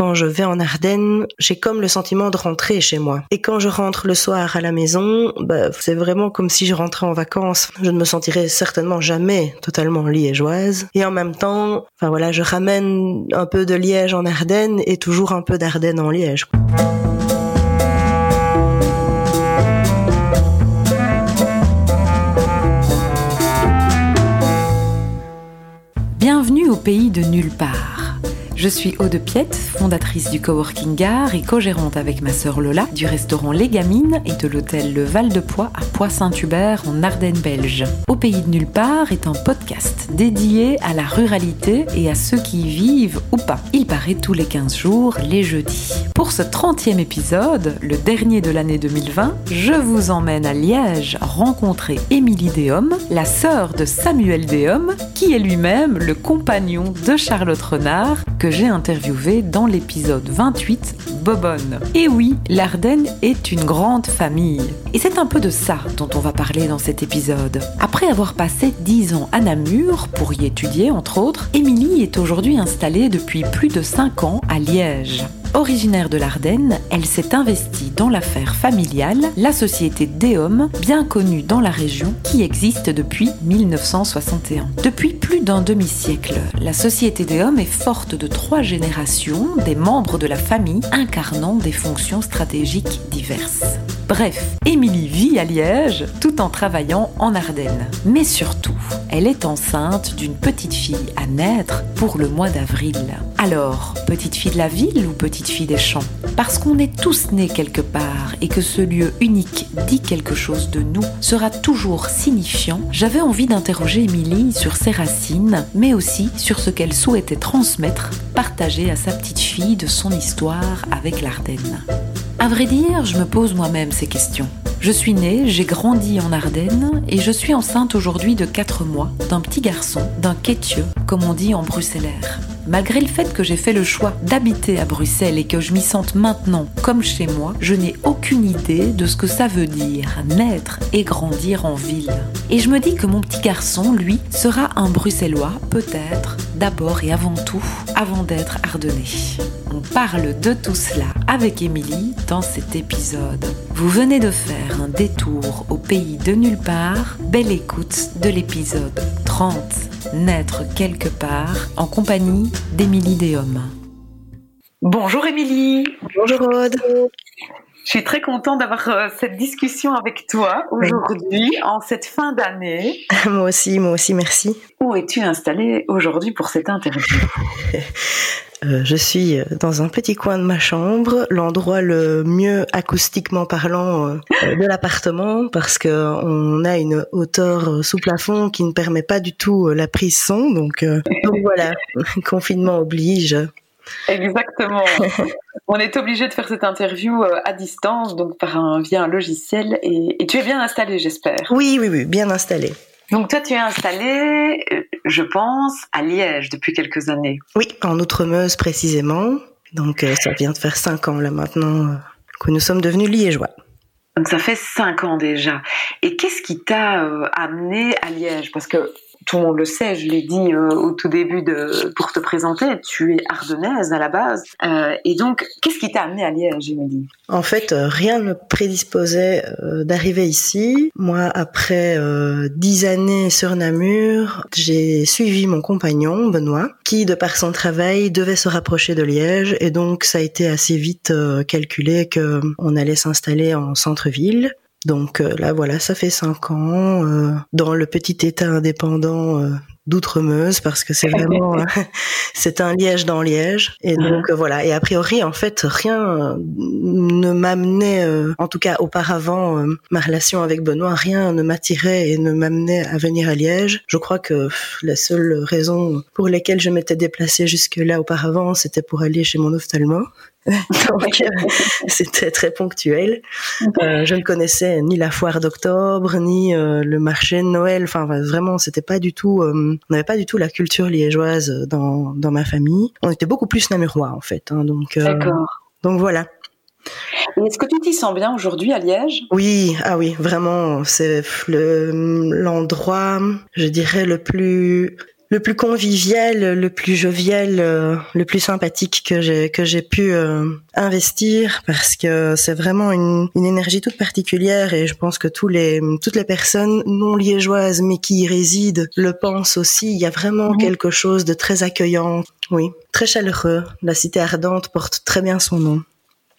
quand je vais en Ardennes, j'ai comme le sentiment de rentrer chez moi. Et quand je rentre le soir à la maison, bah, c'est vraiment comme si je rentrais en vacances. Je ne me sentirais certainement jamais totalement liégeoise. Et en même temps, enfin voilà, je ramène un peu de Liège en Ardennes et toujours un peu d'Ardennes en Liège. Bienvenue au pays de nulle part. Je suis Aude Piette, fondatrice du Coworking Gare et co-gérante avec ma sœur Lola du restaurant Les Gamines et de l'hôtel Le Val de Poix à Poix-Saint-Hubert en Ardennes belge. Au pays de nulle part est un podcast dédié à la ruralité et à ceux qui y vivent ou pas. Il paraît tous les 15 jours, les jeudis. Pour ce 30e épisode, le dernier de l'année 2020, je vous emmène à Liège rencontrer Émilie Déhomme, la sœur de Samuel Déhomme, qui est lui-même le compagnon de Charlotte Renard, j'ai interviewé dans l'épisode 28, Bobonne. Et oui, l'Ardenne est une grande famille. Et c'est un peu de ça dont on va parler dans cet épisode. Après avoir passé 10 ans à Namur pour y étudier, entre autres, Émilie est aujourd'hui installée depuis plus de 5 ans à Liège. Originaire de l'Ardenne, elle s'est investie dans l'affaire familiale, la société Déum, bien connue dans la région, qui existe depuis 1961. Depuis plus d'un demi-siècle, la société Déum est forte de trois générations des membres de la famille incarnant des fonctions stratégiques diverses. Bref, Émilie vit à Liège tout en travaillant en Ardennes. Mais surtout, elle est enceinte d'une petite fille à naître pour le mois d'avril. Alors, petite fille de la ville ou petite fille des champs? Parce qu'on est tous nés quelque part et que ce lieu unique dit quelque chose de nous, sera toujours signifiant, j'avais envie d'interroger Émilie sur ses racines, mais aussi sur ce qu'elle souhaitait transmettre, partager à sa petite fille de son histoire avec l'Ardenne. À vrai dire, je me pose moi-même ces questions. Je suis née, j'ai grandi en Ardennes et je suis enceinte aujourd'hui de 4 mois d'un petit garçon, d'un quétieux, comme on dit en bruxellaire. Malgré le fait que j'ai fait le choix d'habiter à Bruxelles et que je m'y sente maintenant comme chez moi, je n'ai aucune idée de ce que ça veut dire naître et grandir en ville. Et je me dis que mon petit garçon, lui, sera un Bruxellois, peut-être, d'abord et avant tout, avant d'être ardennais. On parle de tout cela avec Émilie dans cet épisode. Vous venez de faire un détour au pays de nulle part. Belle écoute de l'épisode 30 naître quelque part en compagnie d'Émilie Déhomme. Bonjour Émilie. Bonjour Aude. Je suis très contente d'avoir euh, cette discussion avec toi aujourd'hui, en cette fin d'année. moi aussi, moi aussi, merci. Où es-tu installée aujourd'hui pour cette interview? Euh, je suis euh, dans un petit coin de ma chambre, l'endroit le mieux acoustiquement parlant euh, de l'appartement parce que on a une hauteur sous plafond qui ne permet pas du tout la prise son. Donc, donc voilà, confinement oblige. Exactement. On est obligé de faire cette interview à distance, donc par un, via un logiciel. Et, et tu es bien installé, j'espère. Oui, oui, oui, bien installé. Donc toi, tu es installé, euh, je pense, à Liège depuis quelques années. Oui, en Outre-Meuse précisément. Donc euh, ça vient de faire cinq ans là maintenant euh, que nous sommes devenus liégeois. Donc ça fait cinq ans déjà. Et qu'est-ce qui t'a amené à Liège? Parce que tout le monde le sait, je l'ai dit euh, au tout début de, pour te présenter, tu es ardennaise à la base. Euh, et donc, qu'est-ce qui t'a amené à Liège, Émilie? En fait, euh, rien ne prédisposait d'arriver ici. Moi, après dix années sur Namur, j'ai suivi mon compagnon, Benoît, qui, de par son travail, devait se rapprocher de Liège. Et donc, ça a été assez vite calculé qu'on allait s'installer en centre-ville. Donc euh, là, voilà, ça fait cinq ans euh, dans le petit État indépendant euh, d'Outremeuse parce que c'est vraiment c'est un Liège dans Liège. Et mhm. donc voilà. Et a priori en fait rien ne m'amenait en tout cas auparavant ma relation avec Benoît rien ne m'attirait et ne m'amenait à venir à Liège. Je crois que la seule raison pour laquelle je m'étais déplacée jusque là auparavant c'était pour aller chez mon ophtalmo Donc, euh, c'était très ponctuel. Euh, je ne connaissais ni la foire d'octobre, ni euh, le marché de Noël. Enfin, vraiment, c'était pas du tout. on n'avait pas du tout la culture liégeoise dans, dans ma famille. On était beaucoup plus namurois, en fait. Hein, donc, D'accord. Donc voilà. Est-ce que tu t'y sens bien aujourd'hui à Liège? Oui, ah oui, vraiment, c'est l'endroit, je dirais, le plus le plus convivial, le plus jovial, euh, le plus sympathique que j'ai que j'ai pu euh, investir parce que c'est vraiment une, une, énergie toute particulière et je pense que tous les toutes les personnes non liégeoises mais qui y résident le pensent aussi. Il y a vraiment mhm. quelque chose de très accueillant, oui, très chaleureux. La cité ardente porte très bien son nom.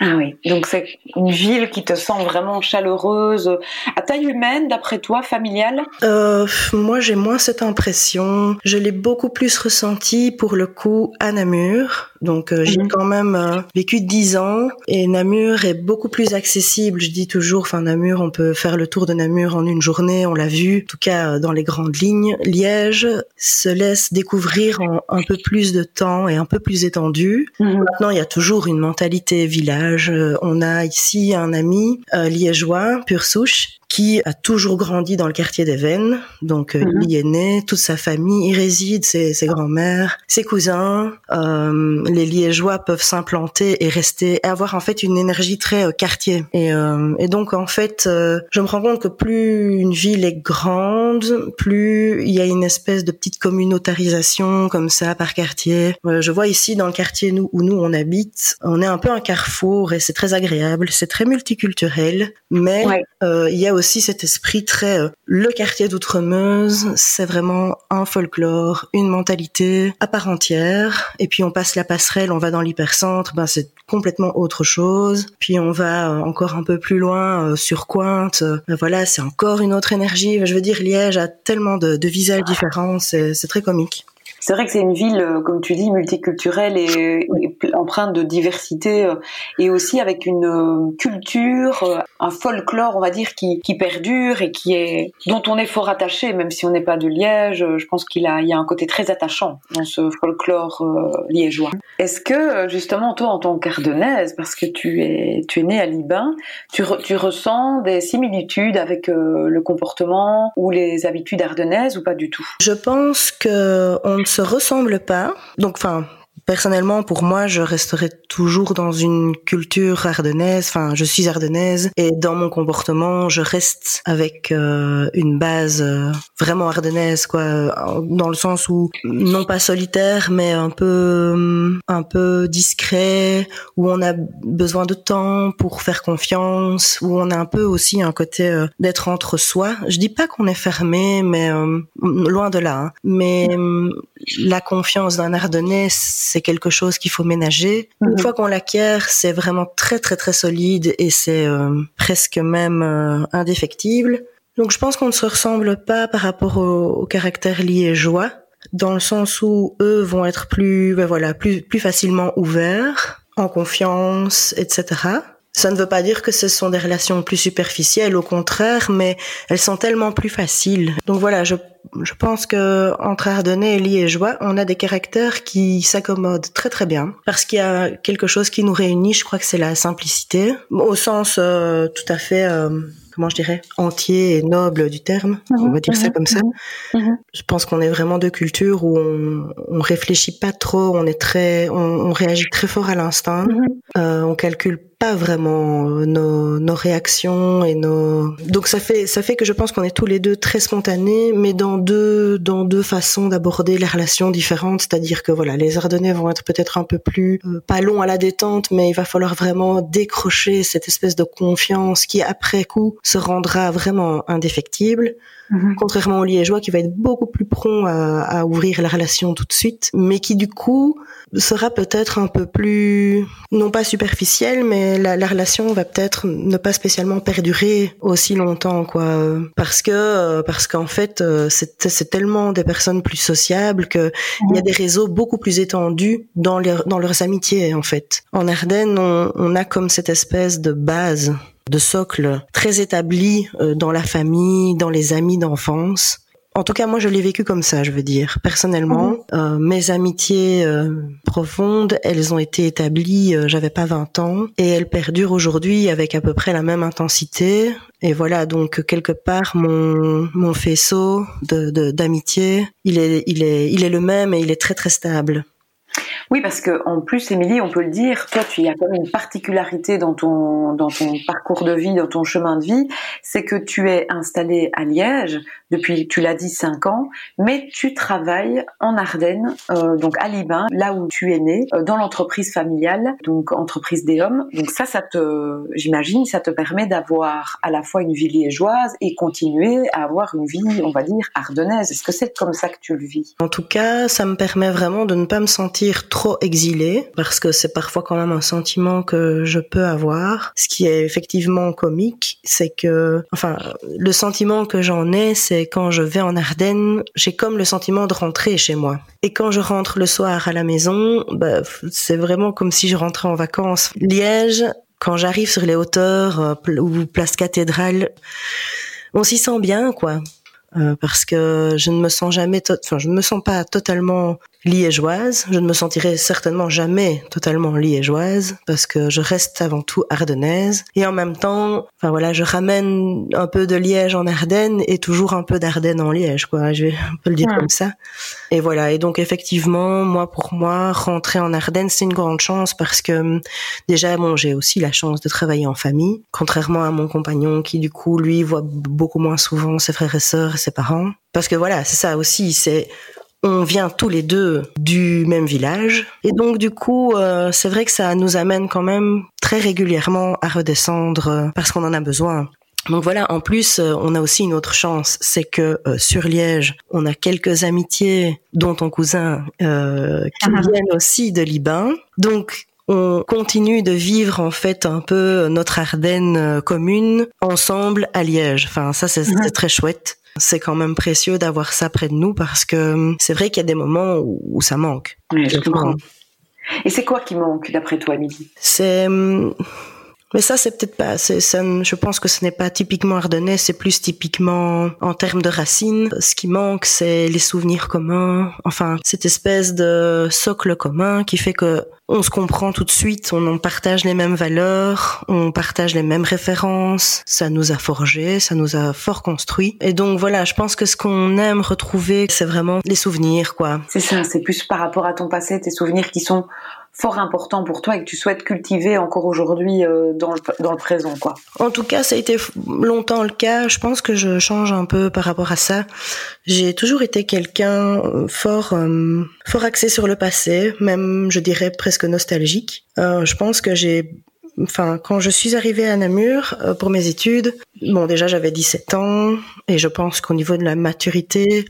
Ah oui, donc c'est une ville qui te semble vraiment chaleureuse, à taille humaine d'après toi, familiale? Euh, Moi j'ai moins cette impression, je l'ai beaucoup plus ressenti pour le coup à Namur, donc euh, j'ai mhm. quand même euh, vécu dix ans et Namur est beaucoup plus accessible, je dis toujours, enfin Namur on peut faire le tour de Namur en une journée, on l'a vu, en tout cas euh, dans les grandes lignes. Liège se laisse découvrir en un peu plus de temps et un peu plus étendu. Mhm. Maintenant il y a toujours une mentalité village euh, on a ici un ami euh, liégeois, pure souche, qui a toujours grandi dans le quartier des Vennes. Donc, euh, mhm. il est né, toute sa famille y réside, ses, ses grands-mères, ses cousins. Euh, les Liégeois peuvent s'implanter et rester, et avoir en fait une énergie très euh, quartier. Et, et, donc, en fait, je me rends compte que plus une ville est grande, plus il y a une espèce de petite communautarisation comme ça par quartier. je vois ici dans le quartier nous, où nous on habite, on est un peu un carrefour et c'est très agréable, c'est très multiculturel, mais il y a aussi cet esprit très euh, le quartier d'Outremeuse, c'est vraiment un folklore, une mentalité à part entière. Et puis on passe la passerelle, on va dans l'hypercentre, ben c'est complètement autre chose. Puis on va euh, encore un peu plus loin euh, sur Cointe, ben voilà, c'est encore une autre énergie. Je veux dire, Liège a tellement de, de visages différents, c'est très comique. C'est vrai que c'est une ville, euh, comme tu dis, multiculturelle et, empreinte de diversité euh, et aussi avec une euh, culture, un folklore, on va dire, qui, qui perdure et qui est dont on est fort attaché, même si on n'est pas de Liège. Je pense qu'il a, il y a un côté très attachant dans ce folklore liégeois. Est-ce que justement toi, en tant qu'ardennaise, parce que tu es, tu es née à Libin, tu, tu ressens des similitudes avec le comportement ou les habitudes ardennaises ou pas du tout? Je pense que on ne se ressemblent pas. Donc, enfin, Personnellement, pour moi, je resterai toujours dans une culture ardennaise. Enfin, je suis ardennaise et dans mon comportement, je reste avec euh, une base euh, vraiment ardennaise, quoi, dans le sens où non pas solitaire, mais un peu, un peu discret, où on a besoin de temps pour faire confiance, où on a un peu aussi un côté euh, d'être entre soi. Je dis pas qu'on est fermé, mais loin de là. Hein. Mais la confiance d'un ardennais c'est quelque chose qu'il faut ménager. Une mhm. fois qu'on l'acquiert, c'est vraiment très très très solide et c'est euh, presque même euh, indéfectible. Donc je pense qu'on ne se ressemble pas par rapport au, caractère liégeois, dans le sens où eux vont être plus, ben voilà, plus plus facilement ouverts, en confiance, etc. Ça ne veut pas dire que ce sont des relations plus superficielles, au contraire, mais elles sont tellement plus faciles. Donc voilà, je, je pense que entre Ardennais et Liégeois, on a des caractères qui s'accommodent très très bien, parce qu'il y a quelque chose qui nous réunit. Je crois que c'est la simplicité, au sens euh, tout à fait. Euh, comment je dirais, entier et noble du terme, on va dire ça mhm. comme ça. Mhm. Mhm. Je pense qu'on est vraiment de culture où on, on réfléchit pas trop, on est très, on, on réagit très fort à l'instinct, euh, on calcule pas vraiment euh, nos, réactions et nos donc ça fait ça fait que je pense qu'on est tous les deux très spontanés mais dans deux dans deux façons d'aborder les relations différentes. C'est-à-dire que voilà les Ardennais vont être peut-être un peu plus euh, pas longs à la détente mais il va falloir vraiment décrocher cette espèce de confiance qui après coup se rendra vraiment indéfectible Mhm. Contrairement au liégeois qui va être beaucoup plus prompt à, à, ouvrir la relation tout de suite, mais qui du coup sera peut-être un peu plus, non pas superficielle, mais la, la relation va peut-être ne pas spécialement perdurer aussi longtemps, quoi. Parce que, parce qu'en fait, c'est tellement des personnes plus sociables que il y a des réseaux beaucoup plus étendus dans, les, dans leurs amitiés, en fait. En Ardennes, on, on a comme cette espèce de base de socle très établi euh, dans la famille, dans les amis d'enfance. En tout cas, moi, je l'ai vécu comme ça, je veux dire. Personnellement, mhm. euh, mes amitiés euh, profondes, elles ont été établies, j'avais pas 20 ans, et elles perdurent aujourd'hui avec à peu près la même intensité. Et voilà, donc quelque part, mon, mon faisceau de d'amitié, il est, il est, il est le même et il est très très stable. Oui, parce que en plus, Émilie, on peut le dire, toi, tu as quand même une particularité dans ton dans ton parcours de vie, dans ton chemin de vie, c'est que tu es installée à Liège depuis, tu l'as dit, cinq ans, mais tu travailles en Ardennes, euh, donc à Libin, là où tu es né, euh, dans l'entreprise familiale, donc entreprise des hommes. Donc ça, ça te, j'imagine, ça te permet d'avoir à la fois une vie liégeoise et continuer à avoir une vie, on va dire, ardennaise. Est-ce que c'est comme ça que tu le vis? En tout cas, ça me permet vraiment de ne pas me sentir trop exilée, parce que c'est parfois quand même un sentiment que je peux avoir. Ce qui est effectivement comique, c'est que, enfin, le sentiment que j'en ai, c'est quand je vais en Ardennes, j'ai comme le sentiment de rentrer chez moi. Et quand je rentre le soir à la maison, bah, c'est vraiment comme si je rentrais en vacances. Liège, quand j'arrive sur les hauteurs euh, ou place cathédrale, on s'y sent bien, quoi. Euh, parce que je ne me sens jamais, enfin, je ne me sens pas totalement liégeoise. Je ne me sentirai certainement jamais totalement liégeoise parce que je reste avant tout ardennaise. Et en même temps, enfin voilà, je ramène un peu de Liège en Ardennes et toujours un peu d'Ardennes en Liège, quoi. Je vais un peu le dire comme ça. Et voilà. Et donc effectivement, moi pour moi, rentrer en Ardennes, c'est une grande chance parce que déjà, bon, j'ai aussi la chance de travailler en famille, contrairement à mon compagnon qui du coup, lui, voit beaucoup moins souvent ses frères et sœurs et ses parents. Parce que voilà, c'est ça aussi, c'est on vient tous les deux du même village et donc du coup euh, c'est vrai que ça nous amène quand même très régulièrement à redescendre euh, parce qu'on en a besoin. Donc voilà, en plus, euh, on a aussi une autre chance, c'est que sur Liège, on a quelques amitiés, dont ton cousin, qui ah. viennent aussi de Liban. Donc on continue de vivre en fait un peu notre Ardenne commune ensemble à Liège. Enfin, ça c'est très chouette c'est quand même précieux d'avoir ça près de nous parce que hum, c'est vrai qu'il y a des moments où, ça manque. je comprends. Et c'est quoi qui manque d'après toi, Midi C'est hum, mais ça, c'est peut-être pas. C'est, je pense que ce n'est pas typiquement ardennais. C'est plus typiquement en termes de racines. Ce qui manque, c'est les souvenirs communs. Enfin, cette espèce de socle commun qui fait que on se comprend tout de suite, on partage les mêmes valeurs, on partage les mêmes références, ça nous a forgé, ça nous a fort construit. Et donc voilà, je pense que ce qu'on aime retrouver, c'est vraiment les souvenirs, quoi. C'est ça, c'est plus par rapport à ton passé, tes souvenirs qui sont fort importants pour toi et que tu souhaites cultiver encore aujourd'hui euh, dans, le, dans le présent, quoi. En tout cas, ça a été longtemps le cas. Je pense que je change un peu par rapport à ça. J'ai toujours été quelqu'un euh, fort, euh, fort axé sur le passé, même je dirais presque nostalgique. Euh, je pense que j'ai enfin quand je suis arrivée à Namur pour mes études, bon déjà j'avais 17 ans et je pense qu'au niveau de la maturité,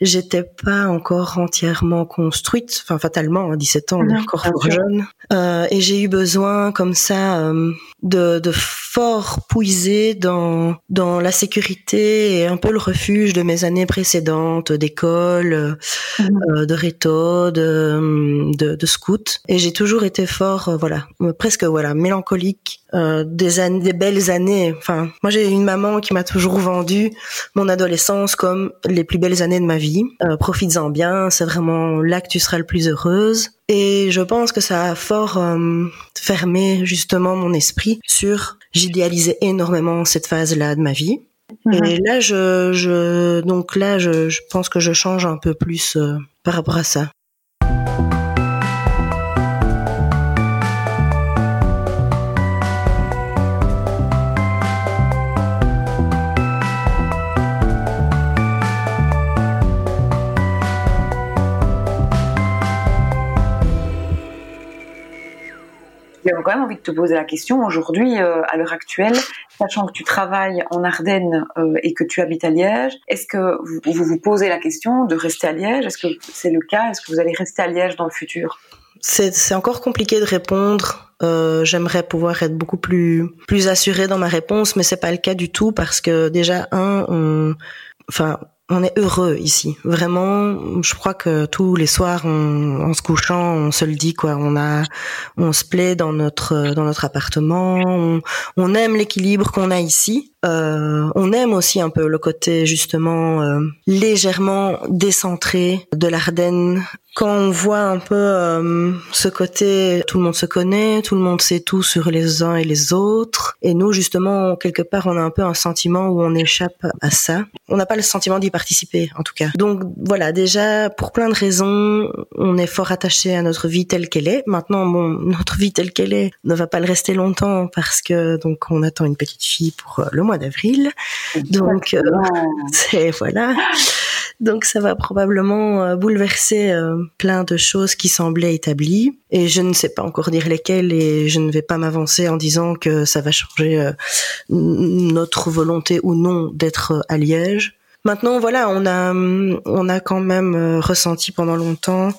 j'étais pas encore entièrement construite, enfin fatalement à 17 ans on est encore jeune, euh, et j'ai eu besoin comme ça euh, de, de fort puiser dans dans la sécurité et un peu le refuge de mes années précédentes d'école, mhm. euh, de réto, de, de, de scout, et j'ai toujours été fort, euh, voilà, presque voilà mélancolique euh, des années, des belles années. Enfin, moi j'ai une maman qui m'a toujours vendu mon adolescence comme les plus belles années de ma vie. Euh, Profites-en bien, c'est vraiment là que tu seras le plus heureuse. Et je pense que ça a fort euh, fermé justement mon esprit sur j'idéalisais énormément cette phase-là de ma vie. Mhm. Et là, je, je donc là, je, je, pense que je change un peu plus euh, par rapport à ça. J'ai quand même envie de te poser la question. Aujourd'hui, euh, à l'heure actuelle, sachant que tu travailles en Ardennes euh, et que tu habites à Liège, est-ce que vous, vous, posez la question de rester à Liège? Est-ce que c'est le cas? Est-ce que vous allez rester à Liège dans le futur? C'est encore compliqué de répondre. Euh, J'aimerais pouvoir être beaucoup plus plus assurée dans ma réponse, mais c'est pas le cas du tout parce que déjà un, on, enfin on est heureux ici. Vraiment, je crois que tous les soirs, en se couchant, on se le dit quoi. On a, on se plaît dans notre dans notre appartement. On, on aime l'équilibre qu'on a ici. Euh, on aime aussi un peu le côté justement euh, légèrement décentré de l'Ardenne. Quand on voit un peu euh, ce côté, tout le monde se connaît, tout le monde sait tout sur les uns et les autres. Et nous, justement, quelque part, on a un peu un sentiment où on échappe à ça. On n'a pas le sentiment d'y participer en tout cas. Donc voilà, déjà pour plein de raisons, on est fort attaché à notre vie telle qu'elle est. Maintenant, bon, notre vie telle qu'elle est ne va pas le rester longtemps parce que donc on attend une petite fille pour euh, le mois d'avril. Donc euh, c'est voilà. Donc ça va probablement euh, bouleverser plein de choses qui semblaient établies et je ne sais pas encore dire lesquelles et je ne vais pas m'avancer en disant que ça va changer notre volonté ou non d'être à Liège. Maintenant, voilà, on a, on a quand même euh, ressenti pendant longtemps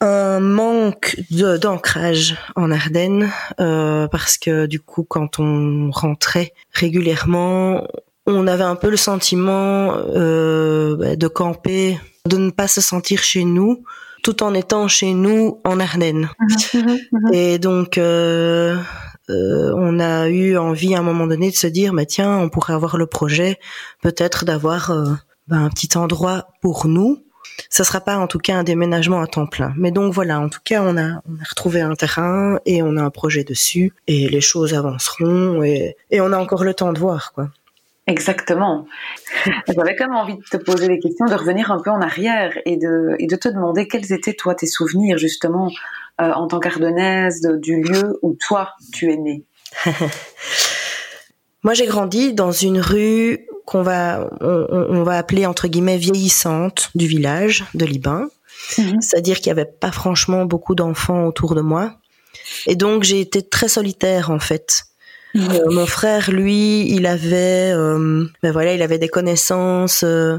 un manque d'ancrage en Ardennes euh, parce que du coup, quand on rentrait régulièrement, on avait un peu le sentiment euh, bah, de camper, de ne pas se sentir chez nous, tout en étant chez nous en Ardennes. Mhm, mhm, mhm. Et donc, euh, euh, on a eu envie à un moment donné de se dire, mais tiens, on pourrait avoir le projet peut-être d'avoir euh, ben, un petit endroit pour nous. Ça sera pas en tout cas un déménagement à temps plein. Mais donc voilà, en tout cas, on a, retrouvé un terrain et on a un projet dessus et les choses avanceront et, on a encore le temps de voir quoi. Exactement. J'avais quand même envie de te poser des questions, de revenir un peu en arrière et de te demander quels étaient toi tes souvenirs justement euh, en tant qu'ardennaise du lieu où toi tu es née Moi j'ai grandi dans une rue qu'on va on, va appeler entre guillemets vieillissante du village de Liban. Mhm. C'est-à-dire qu'il n'y avait pas franchement beaucoup d'enfants autour de moi. Et donc j'ai été très solitaire en fait. Euh, mon frère, lui, il avait, euh, ben voilà, il avait des connaissances. Euh,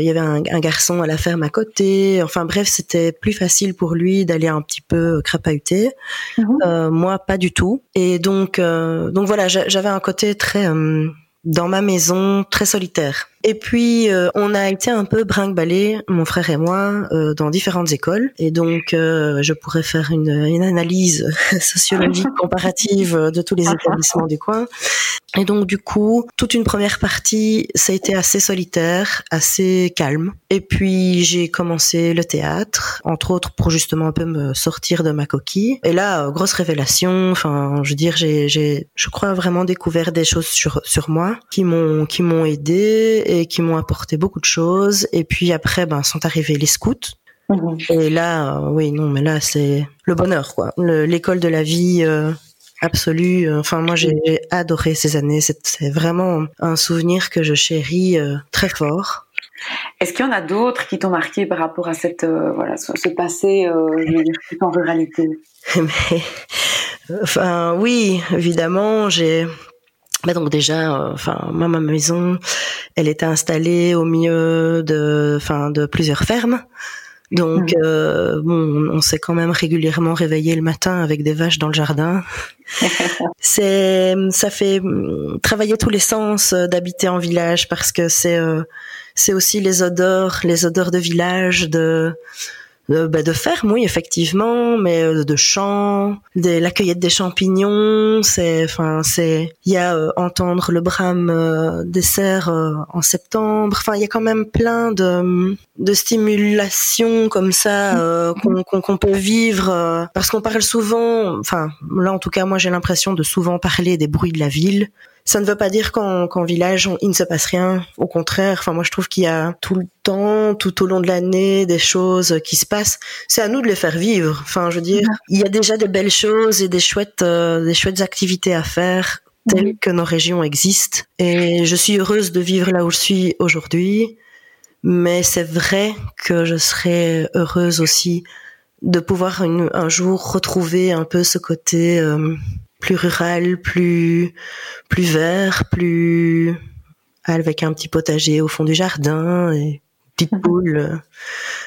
il y avait un, garçon à la ferme à côté. Enfin bref, c'était plus facile pour lui d'aller un petit peu crapahuter. Mhm. moi, pas du tout. Et donc, donc voilà, j'avais un côté très dans ma maison, très solitaire. Et puis, euh, on a été un peu brinque mon frère et moi, euh, dans différentes écoles. Et donc, euh, je pourrais faire une, une analyse sociologique comparative de tous les établissements du coin. Et donc, du coup, toute une première partie, ça a été assez solitaire, assez calme. Et puis, j'ai commencé le théâtre, entre autres pour justement un peu me sortir de ma coquille. Et là, grosse révélation. Enfin, je veux dire, j'ai, j'ai, je crois vraiment découvert des choses sur sur moi qui m'ont qui m'ont aidé et qui m'ont apporté beaucoup de choses. Et puis après, ben, sont arrivés les scouts. Mhm. Et là, euh, oui, non, mais là, c'est le bonheur, quoi. L'école de la vie euh, absolue. Enfin, moi, j'ai adoré ces années. C'est vraiment un souvenir que je chéris euh, très fort. Est-ce qu'il y en a d'autres qui t'ont marqué par rapport à cette voilà ce, passé je veux dire, en ruralité? Mais, enfin oui évidemment j'ai bah donc déjà, euh, enfin moi ma maison, elle était installée au milieu de, enfin de plusieurs fermes. Donc mmh. euh, bon, on s'est quand même régulièrement réveillé le matin avec des vaches dans le jardin. c'est, ça fait mm, travailler tous les sens euh, d'habiter en village parce que c'est, c'est aussi les odeurs, les odeurs de village, de euh, bah, de ferme, oui, effectivement, mais euh, de champs, de la cueillette des champignons, c'est, enfin, c'est, il y a euh, entendre le brame des cerfs en septembre. Enfin, il y a quand même plein de, de stimulations comme ça qu'on peut vivre parce qu'on parle souvent. Enfin, là, en tout cas, moi, j'ai l'impression de souvent parler des bruits de la ville. Ça ne veut pas dire qu'en village, il ne se passe rien. Au contraire, enfin moi je trouve qu'il y a tout le temps, tout au long de l'année, des choses qui se passent. C'est à nous de les faire vivre. Enfin, je veux dire, il y a déjà de belles choses et des chouettes, euh, des chouettes activités à faire telles que nos régions existent. Et je suis heureuse de vivre là où je suis aujourd'hui. Mais c'est vrai que je serais heureuse aussi de pouvoir un jour retrouver un peu ce côté euh, plus rural, plus plus vert, plus avec un petit potager au fond du jardin et petite mhm. poule euh,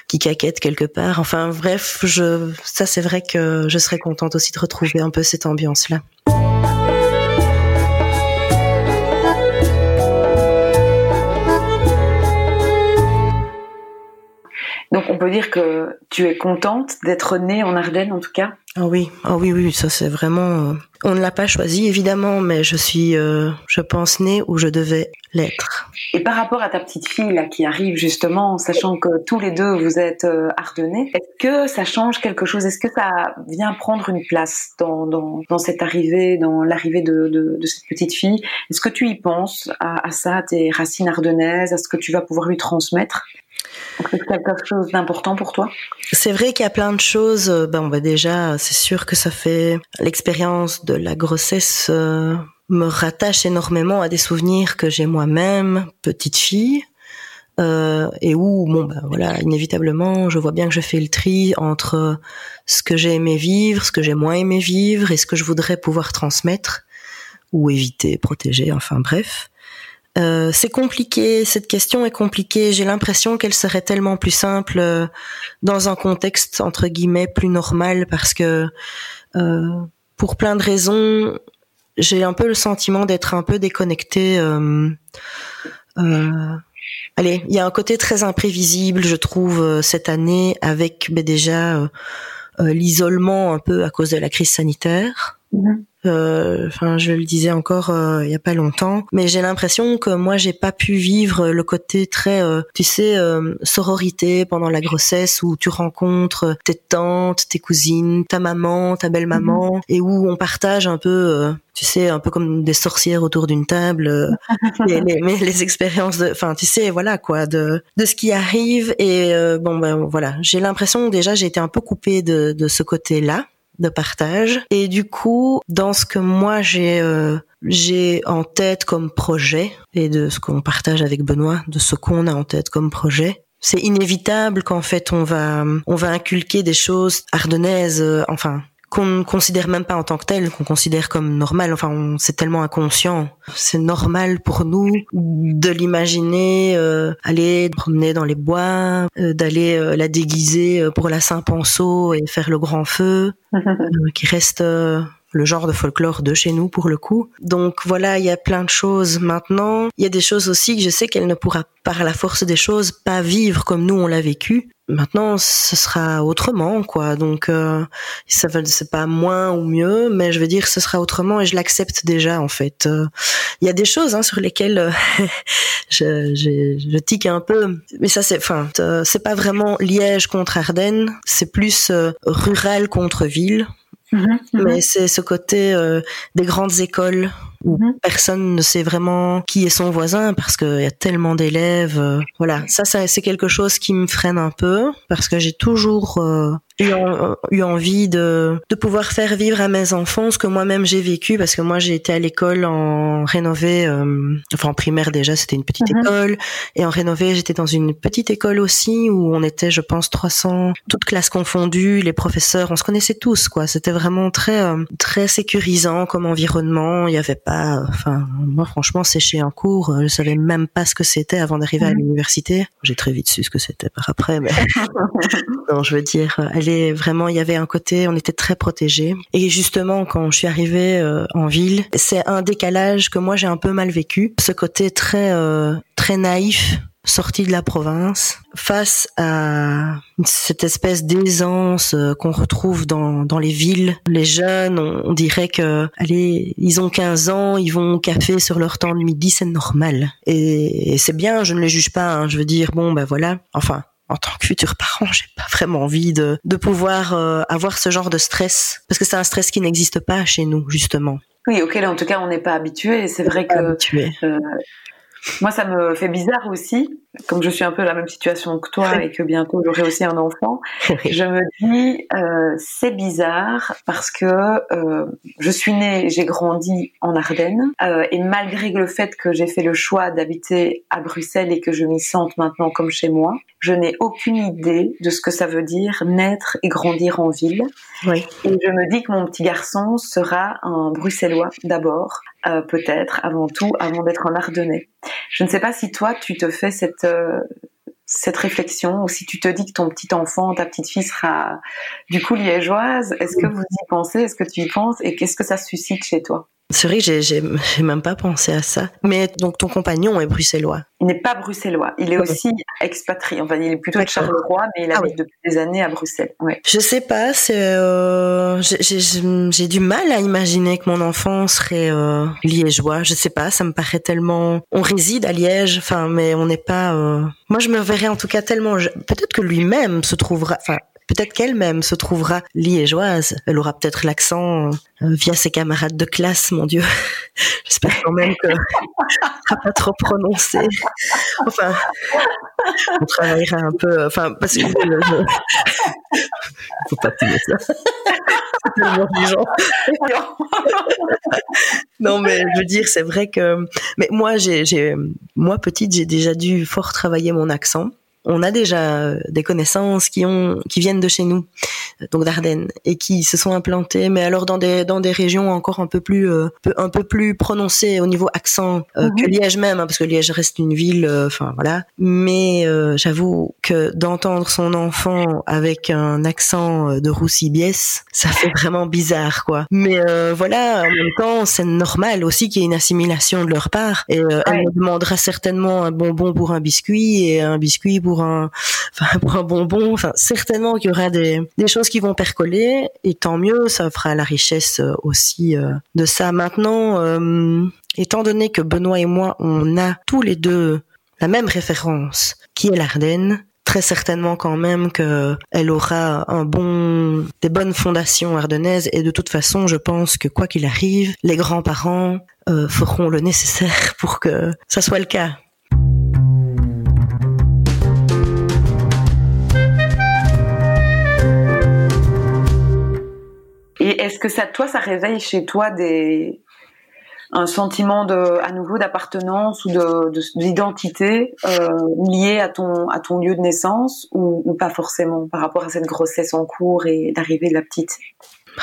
qui caquette quelque part. Enfin bref, je ça c'est vrai que je serais contente aussi de retrouver un peu cette ambiance là. On peut dire que tu es contente d'être née en Ardennes en tout cas? Ah oui, ah oui, oui, ça c'est vraiment. Euh, on ne l'a pas choisi évidemment, mais je suis, euh, je pense, née où je devais l'être. Et par rapport à ta petite fille là qui arrive justement, sachant que tous les deux vous êtes euh, ardennais, est-ce que ça change quelque chose? Est-ce que ça vient prendre une place dans, dans, dans cette arrivée, dans l'arrivée de, de, de, cette petite fille? Est-ce que tu y penses à, à ça, à tes racines ardennaises, à ce que tu vas pouvoir lui transmettre? C'est quelque chose d'important pour toi? C'est vrai qu'il y a plein de choses. Euh, ben, va déjà, c'est sûr que ça fait l'expérience de la grossesse euh, me rattache énormément à des souvenirs que j'ai moi-même, petite fille. Euh, et où, bon, ben voilà, inévitablement, je vois bien que je fais le tri entre ce que j'ai aimé vivre, ce que j'ai moins aimé vivre, et ce que je voudrais pouvoir transmettre ou éviter, protéger, enfin bref. Euh, c'est compliqué, cette question est compliquée. J'ai l'impression qu'elle serait tellement plus simple euh, dans un contexte entre guillemets plus normal parce que euh, pour plein de raisons, j'ai un peu le sentiment d'être un peu déconnectée. allez, il y a un côté très imprévisible, je trouve, cette année avec ben, déjà l'isolement un peu à cause de la crise sanitaire. Euh, enfin, je le disais encore euh, il y a pas longtemps, mais j'ai l'impression que moi j'ai pas pu vivre le côté très, euh, tu sais, sororité pendant la grossesse où tu rencontres tes tantes, tes cousines, ta maman, ta belle maman, mhm. et où on partage un peu tu sais, un peu comme des sorcières autour d'une table, les, les, les, expériences de, enfin, tu sais, voilà quoi, de de ce qui arrive et bon ben voilà, j'ai l'impression déjà j'ai été un peu coupée de de ce côté-là de partage. Et du coup, dans ce que moi j'ai euh, j'ai en tête comme projet et de ce qu'on partage avec Benoît, de ce qu'on a en tête comme projet, c'est inévitable qu'en fait on va on va inculquer des choses ardennaises, euh, enfin qu'on ne considère même pas en tant que tel, qu'on considère comme normal. Enfin, c'est tellement inconscient. C'est normal pour nous de l'imaginer euh, aller promener dans les bois, euh, d'aller euh, la déguiser pour la Saint-Panceau et faire le grand feu, qui reste le genre de folklore de chez nous pour le coup. Donc voilà, il y a plein de choses maintenant. Il y a des choses aussi que je sais qu'elle ne pourra par la force des choses pas vivre comme nous on l'a vécu. Maintenant, ce sera autrement, quoi. Donc, euh, ça veut, c'est pas moins ou mieux, mais je veux dire, ce sera autrement et je l'accepte déjà, en fait. Euh, il y a des choses hein, sur lesquelles euh, je, je, je, tique un peu, mais ça, c'est, enfin, c'est pas vraiment Liège contre Ardennes, c'est plus rural contre ville. Mhm, mhm. Mais c'est ce côté euh, des grandes écoles où mhm. personne ne sait vraiment qui est son voisin parce qu'il y a tellement d'élèves. Euh, voilà, ça, ça c'est quelque chose qui me freine un peu parce que j'ai toujours euh, eu, envie de, de pouvoir faire vivre à mes enfants ce que moi-même j'ai vécu parce que moi j'ai été à l'école en rénové, euh, enfin en primaire déjà c'était une petite mhm. école et en rénové j'étais dans une petite école aussi où on était je pense 300 toutes classes confondues, les professeurs on se connaissait tous quoi, c'était vraiment très euh, très sécurisant comme environnement, il y avait pas, enfin moi franchement sécher un cours, euh, je savais même pas ce que c'était avant d'arriver à mhm. l'université, j'ai très vite su ce que c'était par après mais non je veux dire vraiment, il y avait un côté, on était très protégés. Et justement, quand je suis arrivée euh, en ville, c'est un décalage que moi j'ai un peu mal vécu. Ce côté très euh, très naïf sorti de la province face à cette espèce d'aisance euh, qu'on retrouve dans, dans les villes. Les jeunes, on, dirait que, allez, ils ont 15 ans, ils vont au café sur leur temps de midi, c'est normal. Et, c'est bien, je ne les juge pas, hein. je veux dire, bon, ben voilà, enfin, en tant que futur parent, j'ai pas vraiment envie de, de pouvoir euh, avoir ce genre de stress parce que c'est un stress qui n'existe pas chez nous justement. Oui, auquel en tout cas on n'est pas habitué. C'est vrai que euh, moi ça me fait bizarre aussi comme je suis un peu dans la même situation que toi et que bientôt j'aurai aussi un enfant, je me dis euh, c'est bizarre parce que euh, je suis née, j'ai grandi en Ardennes euh, et malgré le fait que j'ai fait le choix d'habiter à Bruxelles et que je m'y sente maintenant comme chez moi, je n'ai aucune idée de ce que ça veut dire naître et grandir en ville. Oui. Et je me dis que mon petit garçon sera un Bruxellois d'abord, euh, peut-être avant tout, avant d'être un Ardennais. Je ne sais pas si toi tu te fais cette euh, cette réflexion ou si tu te dis que ton petit enfant, ta petite fille sera du coup liégeoise, est-ce que vous y pensez? Est-ce que tu y penses? Et qu'est-ce que ça suscite chez toi? C'est vrai que j'ai, même pas pensé à ça. Mais donc ton compagnon est bruxellois. Il n'est pas bruxellois. Il est aussi expatrié. Enfin, il est plutôt de Charleroi, mais il ah habite depuis des années à Bruxelles. Ouais. Je sais pas. Euh, j'ai, j'ai, du mal à imaginer que mon enfant serait euh, liégeois. Je sais pas. Ça me paraît tellement. On réside à Liège. Enfin, mais on n'est pas. Euh... Moi, je me verrais en tout cas tellement. Peut-être que lui-même se trouvera. Enfin, Peut-être qu'elle-même se trouvera liégeoise. Elle aura peut-être l'accent euh, via ses camarades de classe, mon Dieu. J'espère quand même que sera pas trop prononcé. Enfin, on travaillera un peu. Enfin, parce que je... faut pas dire ça. non, mais je veux dire, c'est vrai que. Mais moi, j'ai, moi petite, j'ai déjà dû fort travailler mon accent on a déjà euh, des connaissances qui ont qui viennent de chez nous, donc d'Ardennes, et qui se sont implantées, mais alors dans des dans des régions encore un peu plus euh, un peu plus prononcées au niveau accent euh, que mhm. Liège même, hein, parce que Liège reste une ville, enfin voilà. Mais j'avoue que d'entendre son enfant avec un accent de Roussibiès, ça fait vraiment bizarre, quoi. Mais voilà, en même temps, c'est normal aussi qu'il y ait une assimilation de leur part, et elle me demandera certainement un bonbon pour un biscuit et un biscuit pour pour un, enfin, pour un bonbon. Enfin, certainement qu'il y aura des, des choses qui vont percoler et tant mieux, ça fera la richesse euh, aussi euh, de ça. Maintenant, euh, étant donné que Benoît et moi, on a tous les deux la même référence, qui est l'Ardenne, très certainement quand même que elle aura un bon, des bonnes fondations ardennaises et de toute façon, je pense que quoi qu'il arrive, les grands-parents feront le nécessaire pour que ça soit le cas. Et est-ce que ça, toi, ça réveille chez toi un sentiment de, à nouveau d'appartenance ou de, d'identité euh, lié à ton à ton lieu de naissance ou, pas forcément par rapport à cette grossesse en cours et l'arrivée de la petite?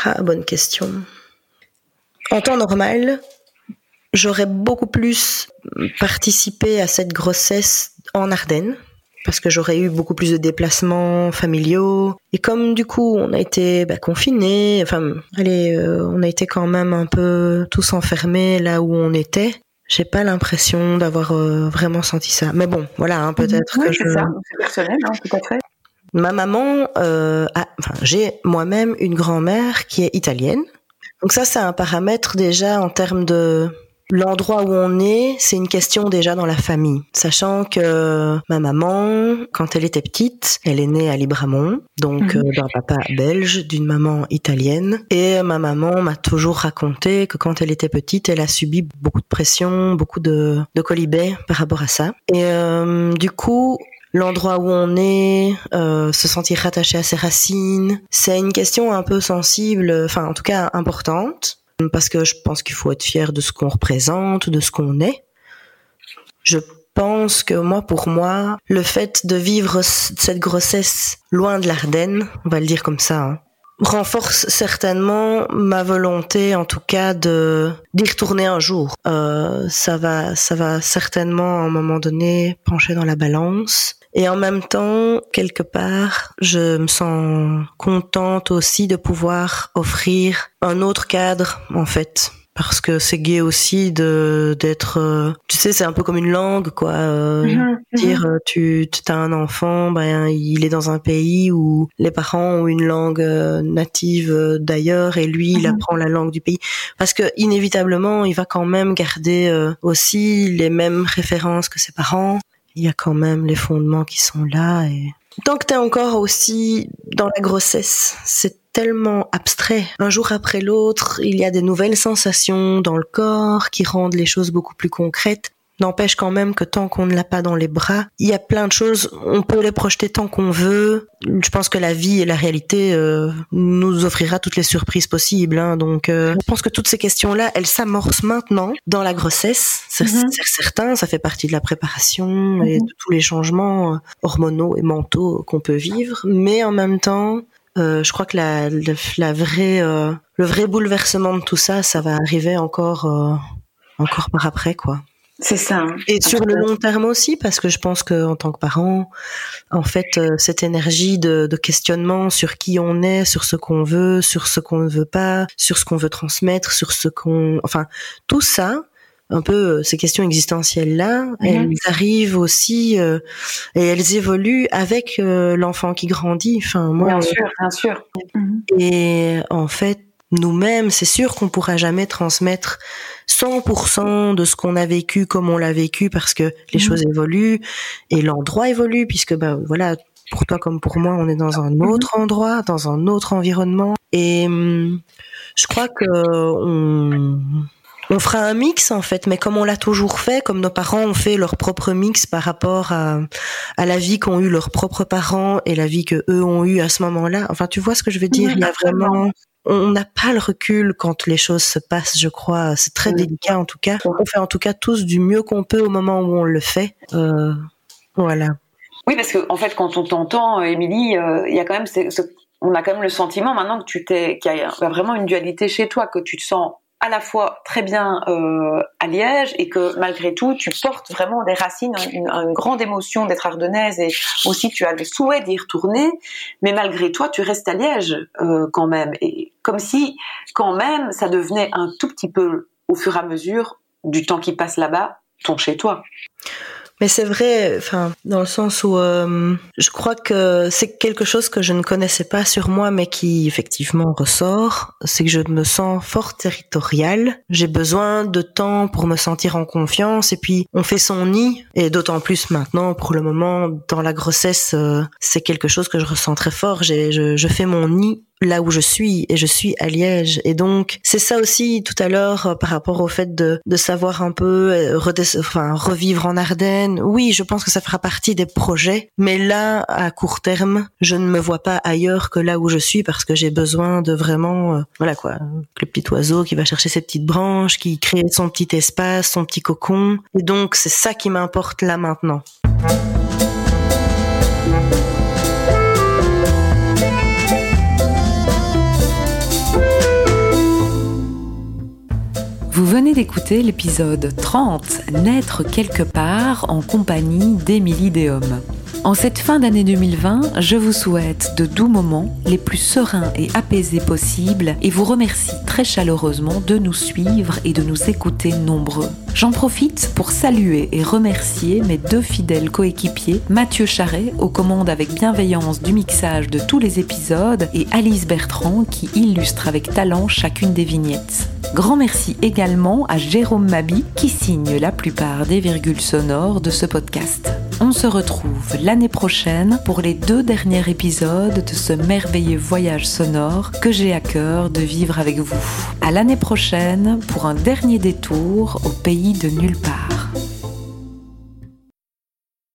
Ah, bonne question. En temps normal, j'aurais beaucoup plus participé à cette grossesse en Ardennes parce que j'aurais eu beaucoup plus de déplacements familiaux. Et comme du coup on a été bah, confinés, enfin allez, euh, on a été quand même un peu tous enfermés là où on était. J'ai pas l'impression d'avoir euh, vraiment senti ça. Mais bon, voilà, hein, peut-être que je. C'est personnel, hein, tout à fait. Ma maman, euh, a... enfin, j'ai moi-même une grand-mère qui est italienne. Donc ça, c'est un paramètre déjà en termes de L'endroit où on est, c'est une question déjà dans la famille. Sachant que ma maman, quand elle était petite, elle est née à Libramont, donc mhm. euh, d'un papa belge, d'une maman italienne. Et ma maman m'a toujours raconté que quand elle était petite, elle a subi beaucoup de pression, beaucoup de, de colibets par rapport à ça. Et euh, du coup, l'endroit où on est, euh, se sentir rattaché à ses racines. C'est une question un peu sensible, enfin en tout cas importante parce que je pense qu'il faut être fier de ce qu'on représente, de ce qu'on est. Je pense que moi, pour moi, le fait de vivre cette grossesse loin de l'Ardenne, on va le dire comme ça, hein, renforce certainement ma volonté, en tout cas, de d'y retourner un jour. Euh, ça va, ça va certainement à un moment donné pencher dans la balance. Et en même temps, quelque part, je me sens contente aussi de pouvoir offrir un autre cadre, en fait. Parce que c'est gai aussi de d'être, euh, tu sais, c'est un peu comme une langue, quoi. Euh, mhm, mhm. dire, euh, tu, as un enfant, ben il est dans un pays où les parents ont une langue native d'ailleurs et lui, il mhm. apprend la langue du pays. Parce que inévitablement, il va quand même garder aussi les mêmes références que ses parents il y a quand même les fondements qui sont là et tant que t'es encore aussi dans la grossesse, c'est tellement abstrait. Un jour après l'autre, il y a des nouvelles sensations dans le corps qui rendent les choses beaucoup plus concrètes. N'empêche quand même que tant qu'on ne l'a pas dans les bras, il y a plein de choses, on peut les projeter tant qu'on veut. Je pense que la vie et la réalité euh, nous offrira toutes les surprises possibles. Hein. donc euh, je pense que toutes ces questions-là, elles s'amorcent maintenant dans la grossesse. C'est mhm. certain, ça fait partie de la préparation et mhm. de tous les changements euh, hormonaux et mentaux qu'on peut vivre. Mais en même temps, euh, je crois que la, la, vraie, euh, le vrai bouleversement de tout ça, ça va arriver encore, encore par après, quoi. C'est ça. Hein. Et sur le long terme aussi, parce que je pense que en tant que parent, en fait, euh, cette énergie de, de questionnement sur qui on est, sur ce qu'on veut, sur ce qu'on ne veut pas, sur ce qu'on veut transmettre, sur ce qu'on, enfin, tout ça, un peu euh, ces questions existentielles là, mhm. elles arrivent aussi euh, et elles évoluent avec l'enfant qui grandit. Enfin, moi, bien sûr, bien sûr. Et en fait, nous-mêmes, c'est sûr qu'on pourra jamais transmettre 100% de ce qu'on a vécu comme on l'a vécu parce que les mhm. choses évoluent et l'endroit évolue puisque ben voilà, pour toi comme pour moi, on est dans un mhm. autre endroit, dans un autre environnement et hum, je crois que on on fera un mix en fait, mais comme on l'a toujours fait, comme nos parents ont fait leur propre mix par rapport à, à la vie qu'ont eu leurs propres parents et la vie que eux ont eu à ce moment-là. Enfin, tu vois ce que je veux dire? Il y a vraiment on n'a pas le recul quand les choses se passent, je crois. C'est très délicat en tout cas. On fait en tout cas tous du mieux qu'on peut au moment où on le fait. Euh, voilà. Oui, parce que en fait, quand on t'entend, Émilie, euh, il y a quand même, on a quand même le sentiment maintenant que tu t'es, qu'il y a vraiment une dualité chez toi, que tu te sens à la fois très bien euh, à Liège et que malgré tout tu portes vraiment des racines, une, une grande émotion d'être ardennaise et aussi tu as le souhait d'y retourner, mais malgré toi tu restes à Liège euh, quand même et comme si quand même ça devenait un tout petit peu au fur et à mesure du temps qui passe là-bas ton chez toi. Mais c'est vrai, enfin, dans le sens où euh, je crois que c'est quelque chose que je ne connaissais pas sur moi, mais qui effectivement ressort. C'est que je me sens fort territoriale. J'ai besoin de temps pour me sentir en confiance. Et puis, on fait son nid, et d'autant plus maintenant, pour le moment, dans la grossesse, euh, c'est quelque chose que je ressens très fort. Je, je fais mon nid là où je suis et je suis à Liège. Et donc c'est ça aussi tout à l'heure euh, par rapport au fait de, de savoir un peu euh, enfin revivre en Ardennes. Oui je pense que ça fera partie des projets mais là à court terme je ne me vois pas ailleurs que là où je suis parce que j'ai besoin de vraiment euh, voilà quoi le petit oiseau qui va chercher ses petites branches qui crée son petit espace son petit cocon. Et donc c'est ça qui m'importe là maintenant Vous venez d'écouter l'épisode 30, Naître quelque part en compagnie d'Émilie Déhomme. En cette fin d'année 2020, je vous souhaite de doux moments, les plus sereins et apaisés possibles, et vous remercie très chaleureusement de nous suivre et de nous écouter nombreux. J'en profite pour saluer et remercier mes deux fidèles coéquipiers, Mathieu Charret, aux commandes avec bienveillance du mixage de tous les épisodes, et Alice Bertrand, qui illustre avec talent chacune des vignettes. Grand merci également à Jérôme Mabi, qui signe la plupart des virgules sonores de ce podcast. On se retrouve l'année prochaine pour les deux derniers épisodes de ce merveilleux voyage sonore que j'ai à cœur de vivre avec vous. À l'année prochaine pour un dernier détour au pays de nulle part.